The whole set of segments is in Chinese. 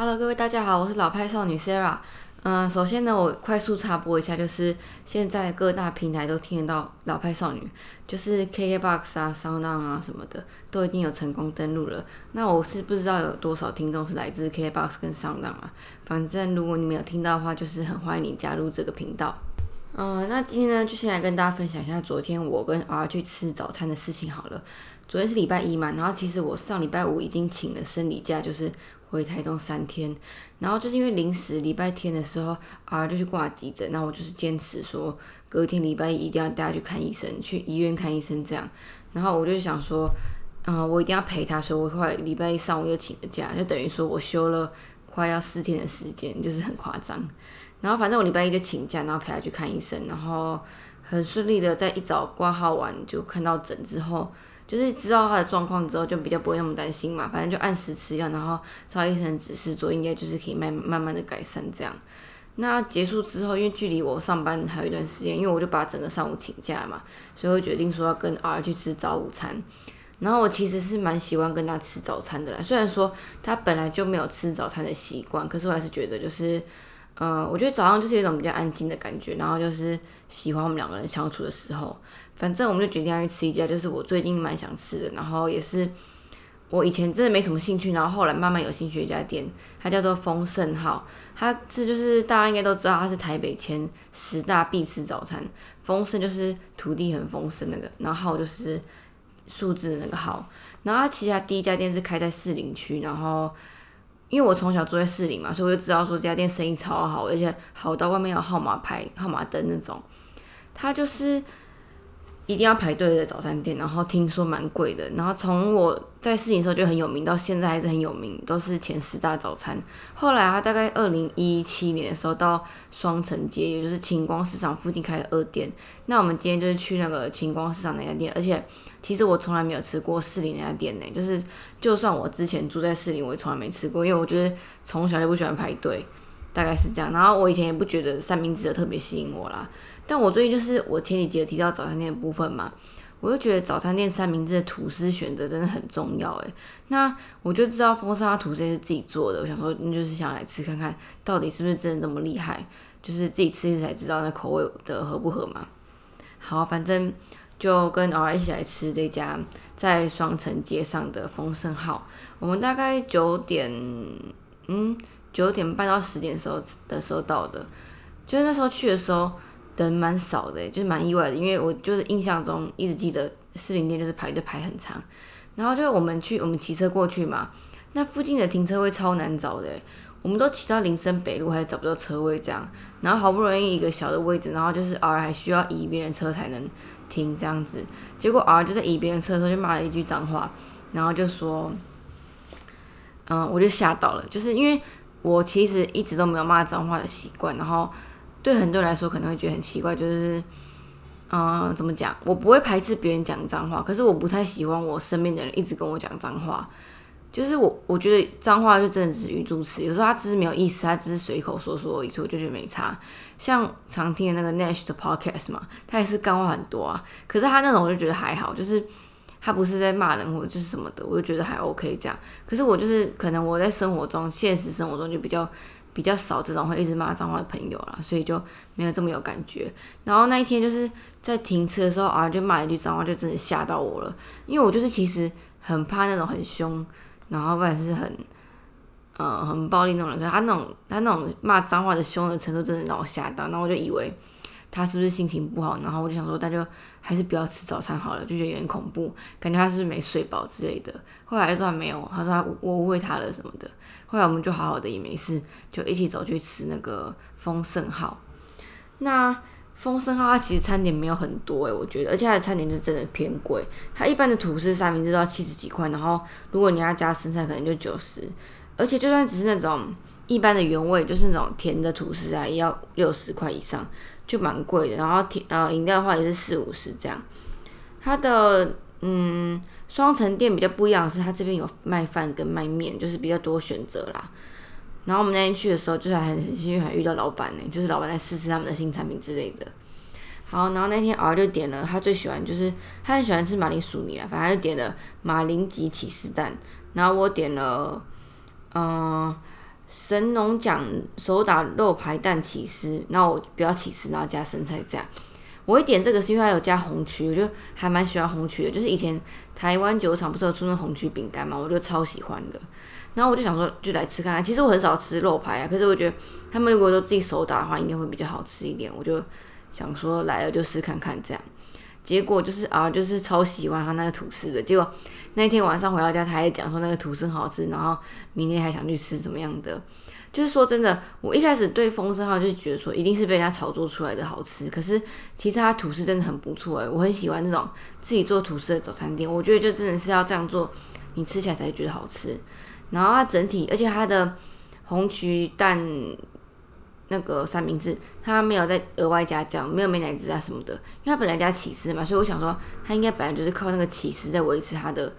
Hello，各位大家好，我是老派少女 Sarah。嗯，首先呢，我快速插播一下，就是现在各大平台都听得到老派少女，就是 KKBOX 啊、Sound 啊什么的，都已经有成功登录了。那我是不知道有多少听众是来自 KKBOX 跟 Sound 啊。反正如果你没有听到的话，就是很欢迎你加入这个频道。嗯，那今天呢，就先来跟大家分享一下昨天我跟 R 去吃早餐的事情好了。昨天是礼拜一嘛，然后其实我上礼拜五已经请了生理假，就是回台中三天。然后就是因为临时礼拜天的时候，R 就去挂急诊，那我就是坚持说隔天礼拜一一定要带他去看医生，去医院看医生这样。然后我就想说，嗯，我一定要陪他，所以我后来礼拜一上午又请了假，就等于说我休了快要四天的时间，就是很夸张。然后反正我礼拜一就请假，然后陪他去看医生，然后很顺利的在一早挂号完就看到诊之后，就是知道他的状况之后，就比较不会那么担心嘛。反正就按时吃药，然后照医生指示做，应该就是可以慢慢慢的改善这样。那结束之后，因为距离我上班还有一段时间，因为我就把整个上午请假嘛，所以我决定说要跟 R 去吃早午餐。然后我其实是蛮喜欢跟他吃早餐的啦，虽然说他本来就没有吃早餐的习惯，可是我还是觉得就是。嗯，我觉得早上就是一种比较安静的感觉，然后就是喜欢我们两个人相处的时候。反正我们就决定要去吃一家，就是我最近蛮想吃的，然后也是我以前真的没什么兴趣，然后后来慢慢有兴趣一家店，它叫做丰盛号。它是就是大家应该都知道，它是台北前十大必吃早餐。丰盛就是土地很丰盛那个，然后号就是数字那个号。然后它其实第一家店是开在士林区，然后。因为我从小住在市里嘛，所以我就知道说这家店生意超好，而且好到外面有号码牌、号码灯那种。他就是一定要排队的早餐店，然后听说蛮贵的。然后从我在士林时候就很有名，到现在还是很有名，都是前十大早餐。后来他大概二零一七年的时候到双城街，也就是晴光市场附近开了二店。那我们今天就是去那个晴光市场那家店，而且。其实我从来没有吃过士林那家店呢，就是就算我之前住在士林，我也从来没吃过，因为我觉得从小就不喜欢排队，大概是这样。然后我以前也不觉得三明治的特别吸引我啦，但我最近就是我前几集有提到早餐店的部分嘛，我就觉得早餐店三明治的吐司选择真的很重要诶。那我就知道风沙吐司是自己做的，我想说那就是想来吃看看到底是不是真的这么厉害，就是自己吃一次才知道那口味的合不合嘛。好，反正。就跟 R 一起来吃这家在双城街上的丰盛号。我们大概九点，嗯，九点半到十点的时候的时候到的。就是那时候去的时候人蛮少的，就是蛮意外的，因为我就是印象中一直记得四零店就是排队排很长。然后就我们去，我们骑车过去嘛，那附近的停车位超难找的。我们都骑到林森北路，还找不到车位这样，然后好不容易一个小的位置，然后就是 R 还需要移别人车才能停这样子，结果 R 就在移别人车的时候就骂了一句脏话，然后就说，嗯，我就吓到了，就是因为我其实一直都没有骂脏话的习惯，然后对很多人来说可能会觉得很奇怪，就是，嗯，怎么讲？我不会排斥别人讲脏话，可是我不太喜欢我身边的人一直跟我讲脏话。就是我，我觉得脏话就真的只是语助词，有时候他只是没有意思，他只是随口说说而已，所以我就觉得没差。像常听的那个 Nash 的 Podcast 嘛，他也是干话很多啊，可是他那种我就觉得还好，就是他不是在骂人或者就是什么的，我就觉得还 OK 这样。可是我就是可能我在生活中，现实生活中就比较比较少这种会一直骂脏话的朋友啦，所以就没有这么有感觉。然后那一天就是在停车的时候啊，就骂一句脏话，就真的吓到我了，因为我就是其实很怕那种很凶。然后不然是很，呃，很暴力那种人，可是他那种他那种骂脏话的凶的程度，真的让我吓到。然后我就以为他是不是心情不好，然后我就想说，那就还是不要吃早餐好了，就觉得有点恐怖，感觉他是是没睡饱之类的。后来说他没有，他说他我误会他了什么的。后来我们就好好的也没事，就一起走去吃那个丰盛号。那丰盛号它其实餐点没有很多诶，我觉得，而且它的餐点就真的偏贵。它一般的吐司三明治都要七十几块，然后如果你要加生菜，可能就九十。而且就算只是那种一般的原味，就是那种甜的吐司啊，也要六十块以上，就蛮贵的。然后甜呃饮料的话也是四五十这样。它的嗯双层店比较不一样的是，它这边有卖饭跟卖面，就是比较多选择啦。然后我们那天去的时候，就是还很幸运，还遇到老板呢，就是老板在试吃他们的新产品之类的。好，然后那天 R 就点了他最喜欢，就是他很喜欢吃马铃薯泥啊，反正就点了马铃吉起司蛋。然后我点了，嗯，神农讲手打肉排蛋起司，那我不要起司，然后加生菜这样。我会点这个是因为它有加红曲，我就还蛮喜欢红曲的。就是以前台湾酒厂不是有出那红曲饼干嘛，我就超喜欢的。然后我就想说，就来吃看看。其实我很少吃肉排啊，可是我觉得他们如果都自己手打的话，应该会比较好吃一点。我就想说来了就试看看这样。结果就是啊，就是超喜欢他那个吐司的。结果那天晚上回到家，他还讲说那个吐司很好吃，然后明天还想去吃怎么样的。就是说真的，我一开始对丰盛号就觉得说一定是被人家炒作出来的好吃，可是其实它吐司真的很不错诶，我很喜欢这种自己做吐司的早餐店。我觉得就真的是要这样做，你吃起来才觉得好吃。然后它整体，而且它的红曲蛋那个三明治，它没有再额外加酱，没有美乃滋啊什么的，因为它本来加起司嘛，所以我想说它应该本来就是靠那个起司在维持它的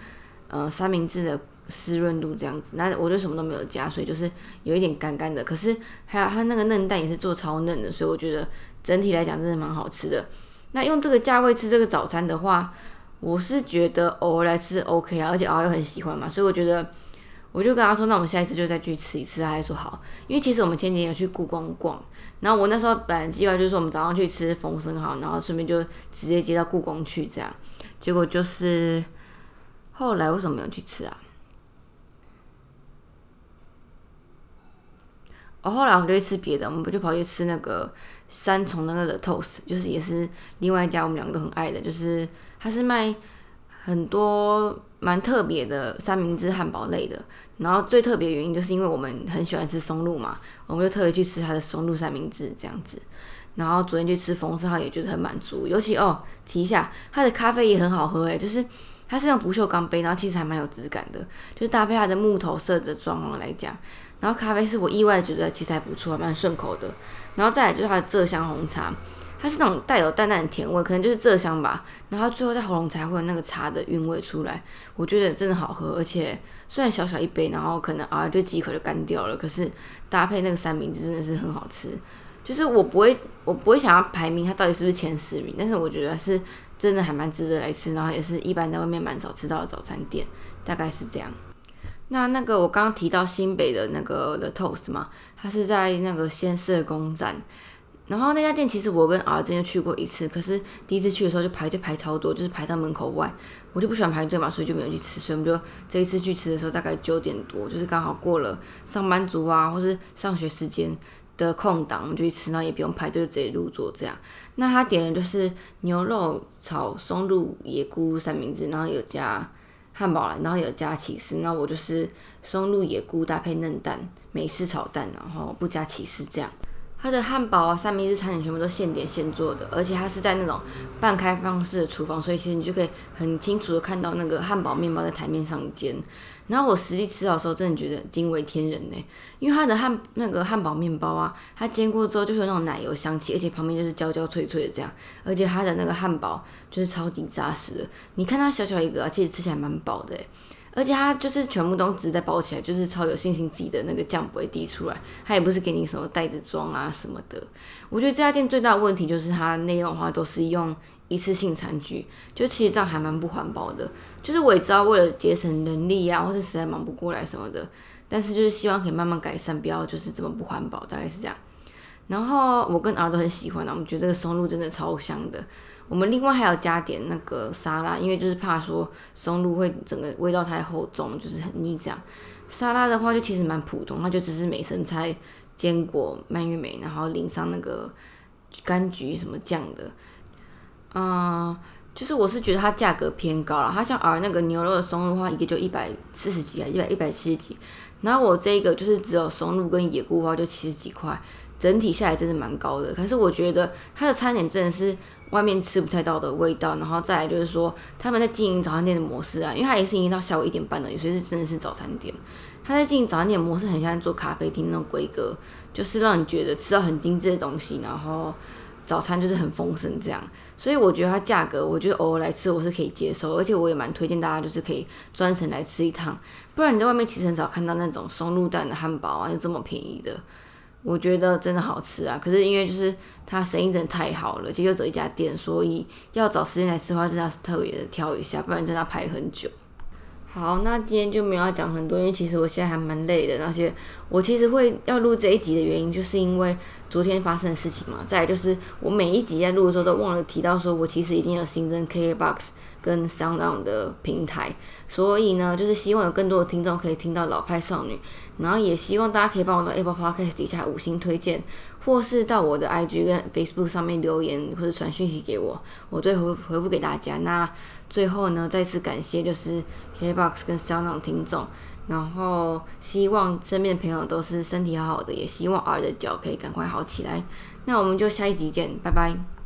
呃三明治的。湿润度这样子，那我就什么都没有加，所以就是有一点干干的。可是还有它那个嫩蛋也是做超嫩的，所以我觉得整体来讲真的蛮好吃的。那用这个价位吃这个早餐的话，我是觉得偶尔来吃 OK 啊，而且偶尔很喜欢嘛，所以我觉得我就跟他说，那我们下一次就再去吃一次。他还说好，因为其实我们前几天有去故宫逛，然后我那时候本来计划就是说我们早上去吃丰盛号，然后顺便就直接接到故宫去这样。结果就是后来为什么没有去吃啊？哦，后来我们就去吃别的，我们不就跑去吃那个三重那个的 toast，就是也是另外一家我们两个都很爱的，就是它是卖很多蛮特别的三明治汉堡类的。然后最特别原因就是因为我们很喜欢吃松露嘛，我们就特别去吃它的松露三明治这样子。然后昨天去吃丰盛号也觉得很满足，尤其哦提一下，它的咖啡也很好喝诶，就是它是用不锈钢杯，然后其实还蛮有质感的，就是搭配它的木头色的装潢来讲。然后咖啡是我意外觉得其实还不错，蛮顺口的。然后再来就是它的蔗香红茶，它是那种带有淡淡的甜味，可能就是蔗香吧。然后最后在喉咙才会有那个茶的韵味出来，我觉得真的好喝。而且虽然小小一杯，然后可能啊就几口就干掉了，可是搭配那个三明治真的是很好吃。就是我不会，我不会想要排名它到底是不是前十名，但是我觉得是真的还蛮值得来吃，然后也是一般在外面蛮少吃到的早餐店，大概是这样。那那个我刚刚提到新北的那个的 Toast 嘛，它是在那个先社公站，然后那家店其实我跟儿子就去过一次，可是第一次去的时候就排队排超多，就是排到门口外，我就不喜欢排队嘛，所以就没有去吃，所以我们就这一次去吃的时候大概九点多，就是刚好过了上班族啊或是上学时间的空档，我们就去吃，然后也不用排队，就直接入座这样。那他点的就是牛肉炒松露野菇三明治，然后有加。汉堡然后有加起司，那我就是松露野菇搭配嫩蛋美式炒蛋，然后不加起司这样。它的汉堡啊、三明治餐点全部都现点现做的，而且它是在那种半开放式的厨房，所以其实你就可以很清楚的看到那个汉堡面包在台面上煎。然后我实际吃到的时候，真的觉得惊为天人呢，因为它的汉那个汉堡面包啊，它煎过之后就是有那种奶油香气，而且旁边就是焦焦脆脆的这样，而且它的那个汉堡就是超级扎实的。你看它小小一个，啊其实吃起来蛮饱的，而且它就是全部都直接包起来，就是超有信心自己的那个酱不会滴出来，它也不是给你什么袋子装啊什么的。我觉得这家店最大的问题就是它内容的话都是用。一次性餐具，就其实这样还蛮不环保的。就是我也知道，为了节省人力啊，或是实在忙不过来什么的，但是就是希望可以慢慢改善，不要就是这么不环保，大概是这样。然后我跟儿都很喜欢的，我们觉得这个松露真的超香的。我们另外还要加点那个沙拉，因为就是怕说松露会整个味道太厚重，就是很腻这样。沙拉的话就其实蛮普通，它就只是美生菜、坚果、蔓越莓，然后淋上那个柑橘什么酱的。嗯，就是我是觉得它价格偏高了。它像而那个牛肉的松露的话，一个就一百四十几啊，一百一百七十几。然后我这个就是只有松露跟野菇的话，就七十几块。整体下来真的蛮高的。可是我觉得它的餐点真的是外面吃不太到的味道。然后再来就是说他们在经营早餐店的模式啊，因为它也是营业到下午一点半的，所以是真的是早餐店。他在经营早餐店模式很像做咖啡厅那种规格，就是让你觉得吃到很精致的东西，然后。早餐就是很丰盛这样，所以我觉得它价格，我觉得偶尔来吃我是可以接受，而且我也蛮推荐大家就是可以专程来吃一趟，不然你在外面其实很少看到那种松露蛋的汉堡啊，又这么便宜的，我觉得真的好吃啊。可是因为就是它生意真的太好了，就又走一家店，所以要找时间来吃的话，真的要特别的挑一下，不然真的要排很久。好，那今天就没有要讲很多，因为其实我现在还蛮累的。那些我其实会要录这一集的原因，就是因为昨天发生的事情嘛。再就是我每一集在录的时候都忘了提到，说我其实已经有新增 KKBOX 跟 SoundOn 的平台，所以呢，就是希望有更多的听众可以听到老派少女，然后也希望大家可以帮我到 Apple Podcast 底下五星推荐，或是到我的 IG 跟 Facebook 上面留言或者传讯息给我，我都会回复给大家。那最后呢，再次感谢就是 KBox 跟 s o n 听众，然后希望身边的朋友都是身体好好的，也希望 R 的脚可以赶快好起来。那我们就下一集见，拜拜。